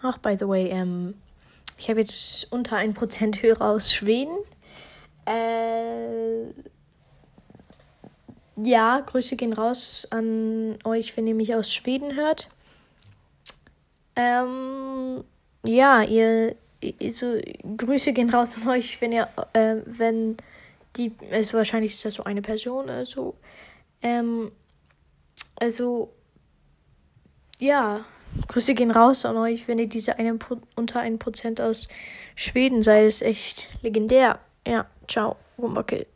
Ach, by the way, ähm, ich habe jetzt unter 1% Hörer aus Schweden. Äh, ja, Grüße gehen raus an euch, wenn ihr mich aus Schweden hört. Ähm, ja, ihr, so, Grüße gehen raus an euch, wenn ihr, äh, wenn die, also wahrscheinlich ist das so eine Person, also, ähm, also, ja, Grüße gehen raus an euch, wenn ihr diese eine, unter 1% aus Schweden seid, ist echt legendär. Ja, ciao, Rumbacke.